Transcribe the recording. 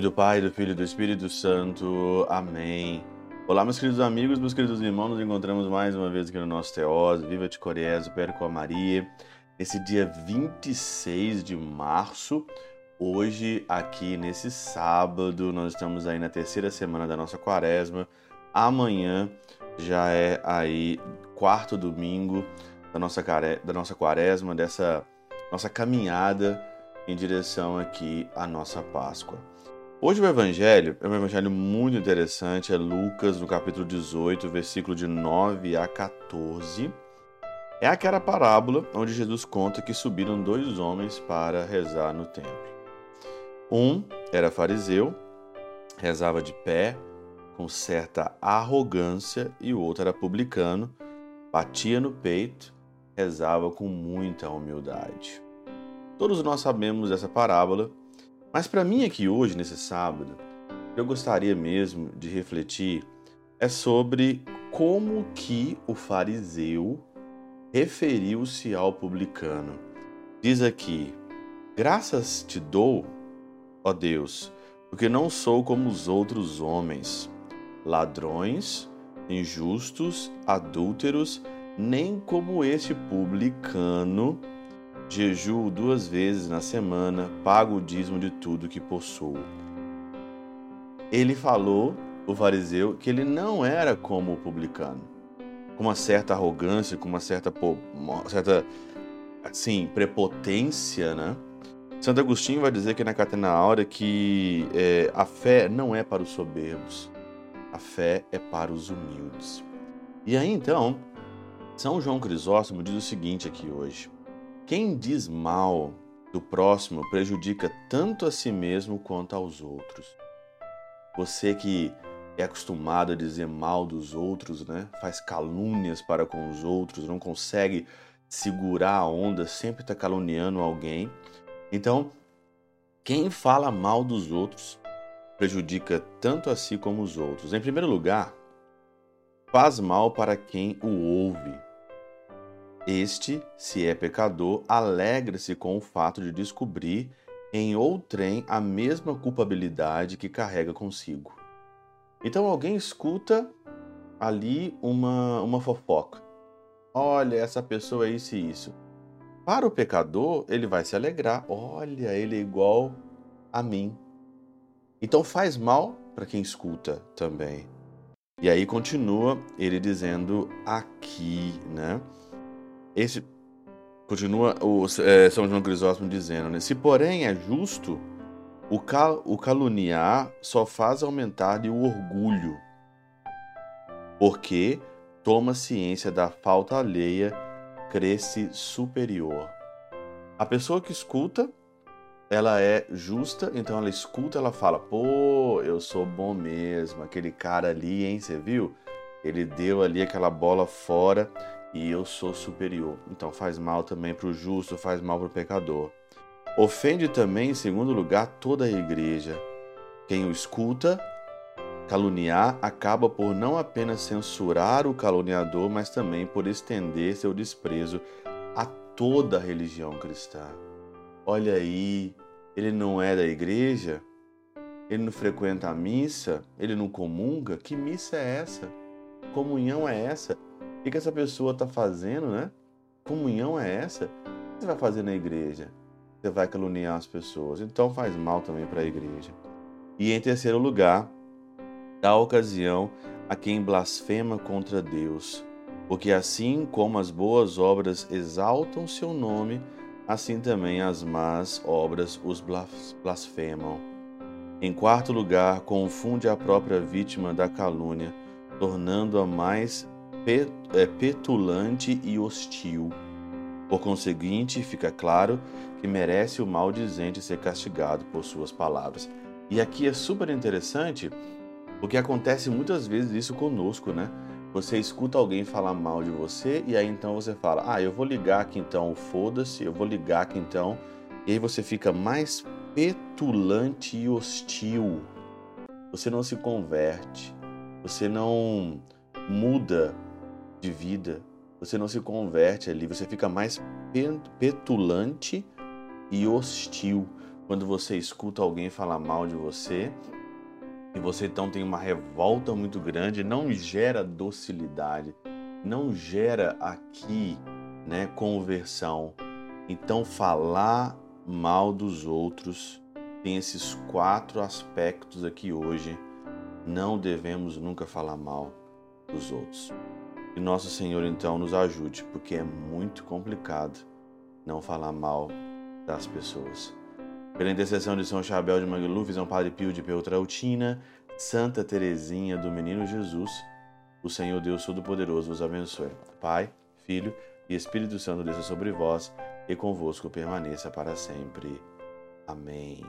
nome do Pai, do Filho e do Espírito Santo. Amém. Olá, meus queridos amigos, meus queridos irmãos, nos encontramos mais uma vez aqui no nosso Teós, Viva de Coriezo, Perco a Maria, nesse dia 26 de março. Hoje, aqui nesse sábado, nós estamos aí na terceira semana da nossa quaresma. Amanhã já é aí quarto domingo da nossa, da nossa quaresma, dessa nossa caminhada em direção aqui à nossa Páscoa. Hoje o evangelho é um evangelho muito interessante, é Lucas no capítulo 18, versículo de 9 a 14. É aquela parábola onde Jesus conta que subiram dois homens para rezar no templo. Um era fariseu, rezava de pé, com certa arrogância, e o outro era publicano, batia no peito, rezava com muita humildade. Todos nós sabemos essa parábola, mas para mim aqui hoje, nesse sábado, eu gostaria mesmo de refletir é sobre como que o fariseu referiu-se ao publicano. Diz aqui: Graças te dou, ó Deus, porque não sou como os outros homens, ladrões, injustos, adúlteros, nem como este publicano jejuo duas vezes na semana, pago o dízimo de tudo que possuo. Ele falou, o fariseu, que ele não era como o publicano, com uma certa arrogância, com uma certa, uma certa assim, prepotência, né? Santo Agostinho vai dizer que na Catena Áurea que é, a fé não é para os soberbos, a fé é para os humildes. E aí então, São João Crisóstomo diz o seguinte aqui hoje: quem diz mal do próximo prejudica tanto a si mesmo quanto aos outros. Você que é acostumado a dizer mal dos outros, né? Faz calúnias para com os outros, não consegue segurar a onda, sempre está caluniando alguém. Então, quem fala mal dos outros prejudica tanto a si como os outros. Em primeiro lugar, faz mal para quem o ouve. Este, se é pecador, alegra-se com o fato de descobrir em outrem a mesma culpabilidade que carrega consigo. Então alguém escuta ali uma, uma fofoca. Olha, essa pessoa é isso e isso. Para o pecador, ele vai se alegrar. Olha, ele é igual a mim. Então faz mal para quem escuta também. E aí continua ele dizendo aqui, né? Esse continua o é, São João Crisóstomo dizendo, né? Se porém é justo, o, cal, o caluniar só faz aumentar o orgulho, porque toma ciência da falta alheia, cresce superior. A pessoa que escuta, ela é justa, então ela escuta, ela fala: pô, eu sou bom mesmo, aquele cara ali, hein, você viu? Ele deu ali aquela bola fora e eu sou superior. Então faz mal também para o justo, faz mal para o pecador. Ofende também, em segundo lugar, toda a igreja. Quem o escuta, caluniar, acaba por não apenas censurar o caluniador, mas também por estender seu desprezo a toda a religião cristã. Olha aí, ele não é da igreja? Ele não frequenta a missa? Ele não comunga? Que missa é essa? Comunhão é essa? O que, que essa pessoa está fazendo, né? Comunhão é essa? O que você vai fazer na igreja? Você vai caluniar as pessoas. Então faz mal também para a igreja. E em terceiro lugar, dá ocasião a quem blasfema contra Deus. Porque assim como as boas obras exaltam seu nome, assim também as más obras os blasfemam. Em quarto lugar, confunde a própria vítima da calúnia, tornando-a mais petulante e hostil. Por conseguinte, fica claro que merece o maldizente ser castigado por suas palavras. E aqui é super interessante porque acontece muitas vezes isso conosco, né? Você escuta alguém falar mal de você e aí então você fala: Ah, eu vou ligar aqui então, foda-se, eu vou ligar aqui então. E aí você fica mais petulante e hostil. Você não se converte, você não muda de vida, você não se converte ali, você fica mais petulante e hostil. quando você escuta alguém falar mal de você e você então tem uma revolta muito grande, não gera docilidade, não gera aqui, né, conversão. Então falar mal dos outros tem esses quatro aspectos aqui hoje. Não devemos nunca falar mal dos outros. Que nosso Senhor então nos ajude, porque é muito complicado não falar mal das pessoas. Pela intercessão de São Chabel de Mangluf, São Padre Pio de Peltrautina, Santa Teresinha do Menino Jesus, o Senhor Deus Todo-Poderoso vos abençoe. Pai, Filho e Espírito Santo desça sobre vós e convosco permaneça para sempre. Amém.